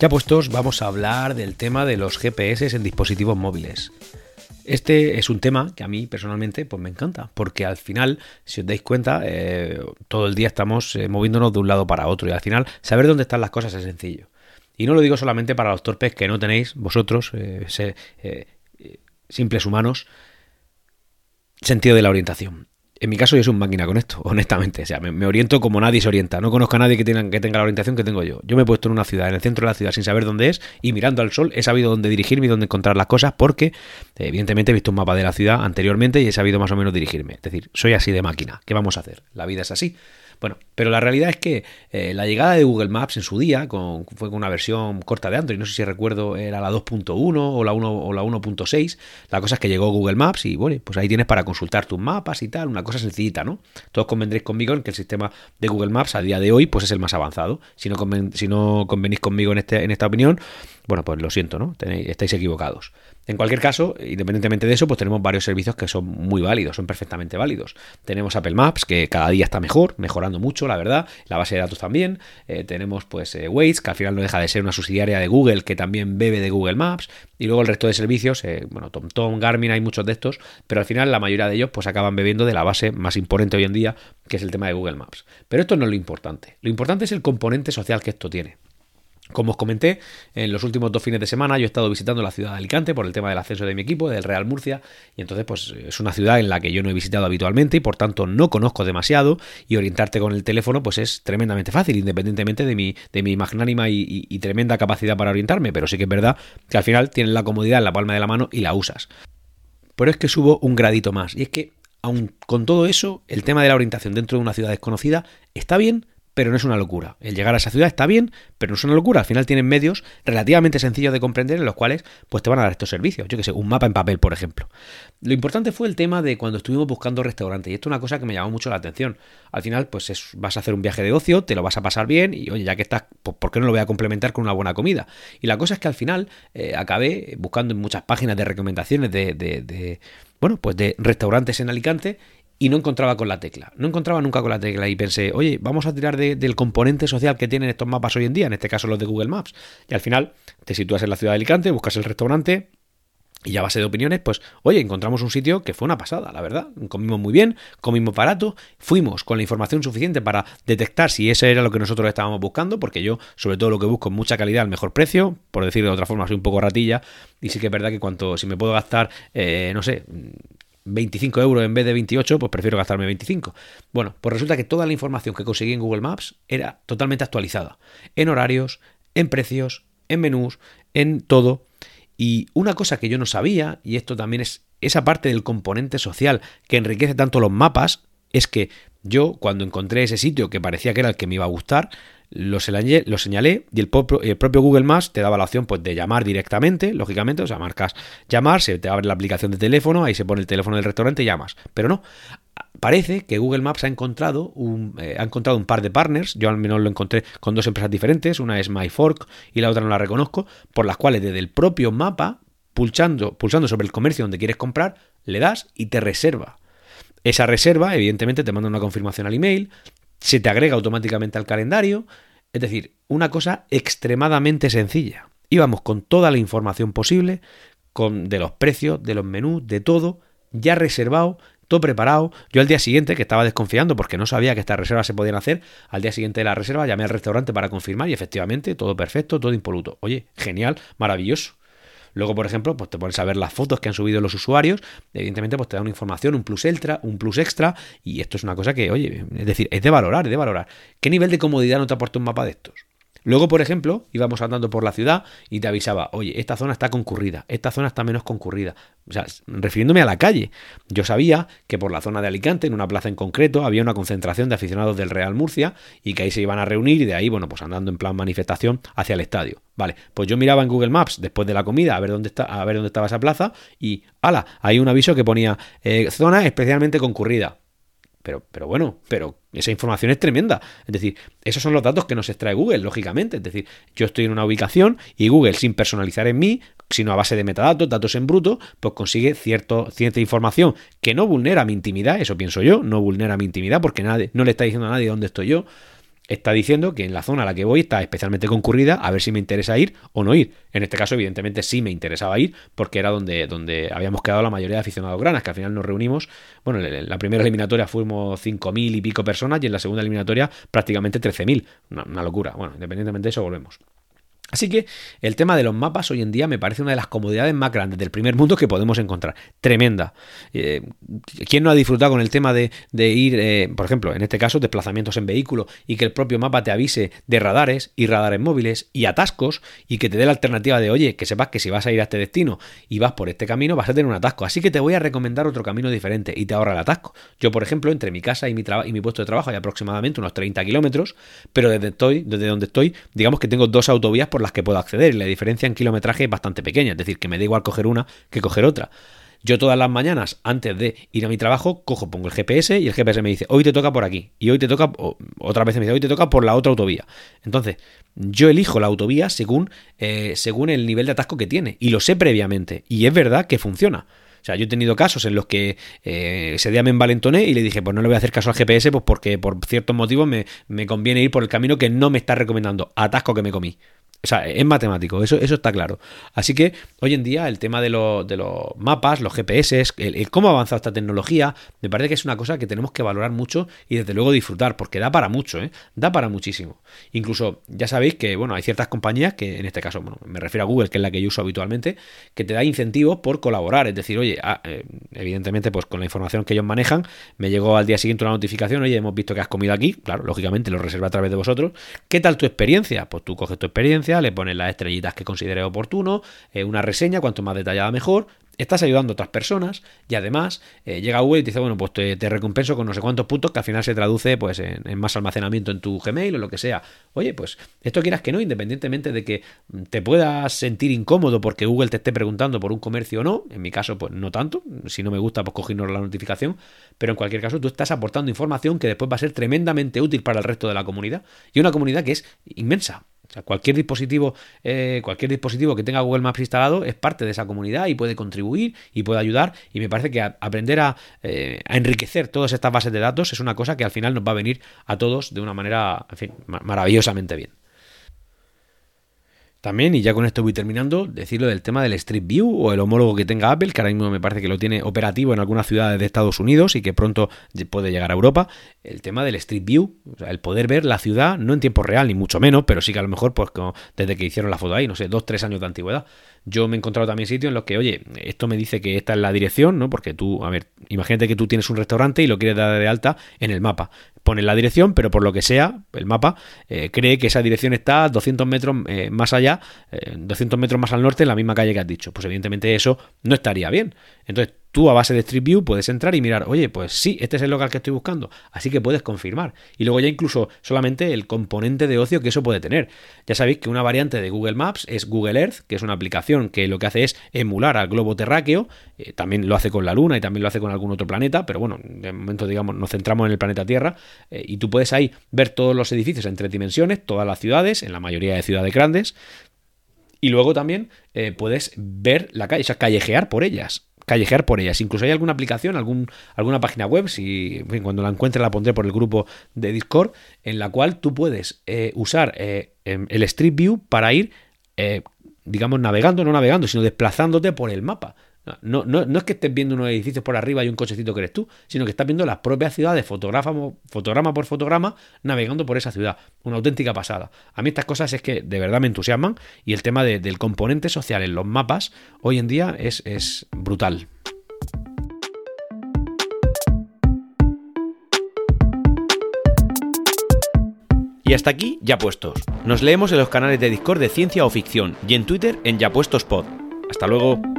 Ya puestos, vamos a hablar del tema de los GPS en dispositivos móviles. Este es un tema que a mí personalmente pues me encanta, porque al final, si os dais cuenta, eh, todo el día estamos eh, moviéndonos de un lado para otro y al final saber dónde están las cosas es sencillo. Y no lo digo solamente para los torpes que no tenéis vosotros, eh, simples humanos, sentido de la orientación. En mi caso yo soy un máquina con esto, honestamente. O sea, me, oriento como nadie se orienta. No conozco a nadie que tenga, que tenga la orientación que tengo yo. Yo me he puesto en una ciudad, en el centro de la ciudad, sin saber dónde es, y mirando al sol he sabido dónde dirigirme y dónde encontrar las cosas, porque evidentemente he visto un mapa de la ciudad anteriormente y he sabido más o menos dirigirme. Es decir, soy así de máquina. ¿Qué vamos a hacer? La vida es así. Bueno, pero la realidad es que eh, la llegada de Google Maps en su día con, fue con una versión corta de Android, no sé si recuerdo, era la 2.1 o la 1 o la 1.6. La cosa es que llegó Google Maps y bueno, pues ahí tienes para consultar tus mapas y tal, una cosa sencillita, ¿no? Todos convendréis conmigo en que el sistema de Google Maps a día de hoy pues es el más avanzado. Si no, si no convenís conmigo en, este, en esta opinión, bueno, pues lo siento, ¿no? Tenéis, estáis equivocados. En cualquier caso, independientemente de eso, pues tenemos varios servicios que son muy válidos, son perfectamente válidos. Tenemos Apple Maps, que cada día está mejor, mejorando mucho, la verdad. La base de datos también. Eh, tenemos pues eh, Waze, que al final no deja de ser una subsidiaria de Google, que también bebe de Google Maps. Y luego el resto de servicios, eh, bueno, TomTom, Garmin, hay muchos de estos, pero al final la mayoría de ellos pues acaban bebiendo de la base más imponente hoy en día, que es el tema de Google Maps. Pero esto no es lo importante. Lo importante es el componente social que esto tiene. Como os comenté, en los últimos dos fines de semana yo he estado visitando la ciudad de Alicante por el tema del ascenso de mi equipo, del Real Murcia, y entonces pues es una ciudad en la que yo no he visitado habitualmente y por tanto no conozco demasiado y orientarte con el teléfono pues es tremendamente fácil, independientemente de mi, de mi magnánima y, tremenda capacidad para orientarme, pero sí que es verdad que al final tienes la comodidad en la palma de la mano y la usas. Pero es que subo un gradito más, y es que aun con todo eso, el tema de la orientación dentro de una ciudad desconocida está bien, pero no es una locura. El llegar a esa ciudad está bien, pero no es una locura. Al final tienen medios relativamente sencillos de comprender en los cuales pues te van a dar estos servicios. Yo que sé, un mapa en papel, por ejemplo. Lo importante fue el tema de cuando estuvimos buscando restaurantes. Y esto es una cosa que me llamó mucho la atención. Al final, pues es, vas a hacer un viaje de ocio, te lo vas a pasar bien y oye, ya que estás, pues, ¿por qué no lo voy a complementar con una buena comida? Y la cosa es que al final eh, acabé buscando en muchas páginas de recomendaciones de, de, de bueno, pues de restaurantes en Alicante y no encontraba con la tecla. No encontraba nunca con la tecla y pensé, oye, vamos a tirar del componente social que tienen estos mapas hoy en día, en este caso los de Google Maps. Y al final te sitúas en la ciudad de Alicante, buscas el restaurante, y a base de opiniones, pues, oye, encontramos un sitio que fue una pasada, la verdad. Comimos muy bien, comimos barato, fuimos con la información suficiente para detectar si ese era lo que nosotros estábamos buscando, porque yo, sobre todo, lo que busco es mucha calidad al mejor precio, por decirlo de otra forma, soy un poco ratilla, y sí que es verdad que cuanto, si me puedo gastar, eh, no sé, 25 euros en vez de 28, pues prefiero gastarme 25. Bueno, pues resulta que toda la información que conseguí en Google Maps era totalmente actualizada. En horarios, en precios, en menús, en todo. Y una cosa que yo no sabía, y esto también es esa parte del componente social que enriquece tanto los mapas, es que yo cuando encontré ese sitio que parecía que era el que me iba a gustar, lo señalé, lo y el propio, el propio, Google Maps te daba la opción pues, de llamar directamente, lógicamente, o sea, marcas llamar, se te abre la aplicación de teléfono, ahí se pone el teléfono del restaurante y llamas. Pero no, parece que Google Maps ha encontrado un, eh, ha encontrado un par de partners, yo al menos lo encontré con dos empresas diferentes, una es MyFork y la otra no la reconozco, por las cuales desde el propio mapa, pulsando, pulsando sobre el comercio donde quieres comprar, le das y te reserva. Esa reserva, evidentemente, te manda una confirmación al email, se te agrega automáticamente al calendario, es decir, una cosa extremadamente sencilla. Íbamos con toda la información posible, con de los precios, de los menús, de todo, ya reservado, todo preparado. Yo al día siguiente, que estaba desconfiando porque no sabía que estas reservas se podían hacer, al día siguiente de la reserva llamé al restaurante para confirmar y efectivamente todo perfecto, todo impoluto. Oye, genial, maravilloso. Luego, por ejemplo, pues te pones a ver las fotos que han subido los usuarios, evidentemente pues te da una información, un plus extra, un plus extra, y esto es una cosa que, oye, es decir, es de valorar, es de valorar. ¿Qué nivel de comodidad no te aporta un mapa de estos? Luego, por ejemplo, íbamos andando por la ciudad y te avisaba, oye, esta zona está concurrida, esta zona está menos concurrida. O sea, refiriéndome a la calle. Yo sabía que por la zona de Alicante, en una plaza en concreto, había una concentración de aficionados del Real Murcia y que ahí se iban a reunir y de ahí, bueno, pues andando en plan manifestación hacia el estadio. Vale, pues yo miraba en Google Maps después de la comida a ver dónde, está, a ver dónde estaba esa plaza y, ala, hay un aviso que ponía eh, zona especialmente concurrida. Pero, pero bueno, pero esa información es tremenda. Es decir, esos son los datos que nos extrae Google, lógicamente. Es decir, yo estoy en una ubicación y Google, sin personalizar en mí, sino a base de metadatos, datos en bruto, pues consigue cierto, cierta información que no vulnera mi intimidad, eso pienso yo, no vulnera mi intimidad porque nadie, no le está diciendo a nadie dónde estoy yo. Está diciendo que en la zona a la que voy está especialmente concurrida, a ver si me interesa ir o no ir. En este caso, evidentemente, sí me interesaba ir, porque era donde, donde habíamos quedado la mayoría de aficionados granas, que al final nos reunimos. Bueno, en la primera eliminatoria fuimos 5.000 y pico personas y en la segunda eliminatoria prácticamente 13.000. Una, una locura. Bueno, independientemente de eso, volvemos. Así que el tema de los mapas hoy en día me parece una de las comodidades más grandes del primer mundo que podemos encontrar. Tremenda. Eh, ¿Quién no ha disfrutado con el tema de, ir, eh, por ejemplo, en este caso, desplazamientos en vehículo y que el propio mapa te avise de radares y radares móviles y atascos y que te dé la alternativa de, oye, que sepas que si vas a ir a este destino y vas por este camino vas a tener un atasco. Así que te voy a recomendar otro camino diferente y te ahorra el atasco. Yo, por ejemplo, entre mi casa y mi, y mi puesto de trabajo hay aproximadamente unos 30 kilómetros, pero desde, estoy, desde donde estoy, digamos que tengo dos autovías por las que puedo acceder. Y la diferencia en kilometraje es bastante pequeña, es decir, que me da igual coger una que coger otra. Yo todas las mañanas, antes de ir a mi trabajo, cojo, pongo el GPS y el GPS me dice, hoy te toca por aquí. Y hoy te toca, otra vez me dice, hoy te toca por la otra autovía. Entonces, yo elijo la autovía según, eh, según el nivel de atasco que tiene. Y lo sé previamente. Y es verdad que funciona. O sea, yo he tenido casos en los que eh, ese día me envalentoné y le dije, pues no le voy a hacer caso al GPS, pues porque por ciertos motivos me, me conviene ir por el camino que no me está recomendando. Atasco que me comí. O sea, es matemático, eso, eso está claro. Así que hoy en día el tema de, de los mapas, los GPS, el, cómo ha avanzado esta tecnología, me parece que es una cosa que tenemos que valorar mucho y desde luego disfrutar, porque da para mucho, ¿eh? da para muchísimo. Incluso ya sabéis que, bueno, hay ciertas compañías que en este caso, bueno, me refiero a Google, que es la que yo uso habitualmente, que te da incentivos por colaborar. Es decir, oye, ah, eh, evidentemente, pues con la información que ellos manejan, me llegó al día siguiente una notificación, oye, hemos visto que has comido aquí, claro, lógicamente lo reserva a través de vosotros. ¿Qué tal tu experiencia? Pues tú coges tu experiencia le pones las estrellitas que considere oportuno, eh, una reseña, cuanto más detallada mejor, estás ayudando a otras personas y además eh, llega Google y te dice, bueno, pues te, recompenso con no sé cuántos puntos que al final se traduce pues en, más almacenamiento en tu Gmail o lo que sea. Oye, pues esto quieras que no, independientemente de que te puedas sentir incómodo porque Google te esté preguntando por un comercio o no, en mi caso pues no tanto, si no me gusta pues cogernos la notificación, pero en cualquier caso tú estás aportando información que después va a ser tremendamente útil para el resto de la comunidad y una comunidad que es inmensa. O sea, cualquier dispositivo, eh, cualquier dispositivo que tenga Google Maps instalado es parte de esa comunidad y puede contribuir y puede ayudar. Y me parece que aprender a, eh, a, enriquecer todas estas bases de datos es una cosa que al final nos va a venir a todos de una manera, maravillosamente bien. También, y ya con esto voy terminando, decirlo del tema del Street View o el homólogo que tenga Apple, que ahora mismo me parece que lo tiene operativo en algunas ciudades de Estados Unidos y que pronto puede llegar a Europa. El tema del Street View, o sea, el poder ver la ciudad, no en tiempo real, ni mucho menos, pero sí que a lo mejor, pues como desde que hicieron la foto ahí, no sé, dos, tres años de antigüedad. Yo me he encontrado también sitios en los que, oye, esto me dice que esta es la dirección, ¿no? Porque tú, a ver, imagínate que tú tienes un restaurante y lo quieres dar de alta en el mapa pone la dirección, pero por lo que sea, el mapa eh, cree que esa dirección está 200 metros eh, más allá, 200 eh, metros más al norte, en la misma calle que has dicho. Pues evidentemente eso no estaría bien. Entonces tú a base de Street View puedes entrar y mirar, oye, pues sí, este es el local que estoy buscando, así que puedes confirmar. Y luego ya incluso solamente el componente de ocio que eso puede tener. Ya sabéis que una variante de Google Maps es Google Earth, que es una aplicación que lo que hace es emular al globo terráqueo, eh, también lo hace con la Luna y también lo hace con algún otro planeta, pero bueno, de momento digamos nos centramos en el planeta Tierra eh, y tú puedes ahí ver todos los edificios en tres dimensiones, todas las ciudades, en la mayoría de ciudades grandes, y luego también eh, puedes ver la calle, o sea, callejear por ellas callejear por ellas. Incluso hay alguna aplicación, algún, alguna página web, si cuando la encuentre la pondré por el grupo de Discord, en la cual tú puedes eh, usar eh, em, el Street View para ir, eh, digamos, navegando, no navegando, sino desplazándote por el mapa. No, es que estés viendo unos edificios por arriba y un cochecito que eres tú, sino que estás viendo las propias ciudades, fotograma, por fotograma, navegando por esa ciudad. Una auténtica pasada. A mí estas cosas es que de verdad me entusiasman y el tema del componente social en los mapas hoy en día es, es brutal. Y hasta aquí, ya puestos. Nos leemos en los canales de Discord de Ciencia o Ficción y en Twitter en Ya Puestos Pod. Hasta luego.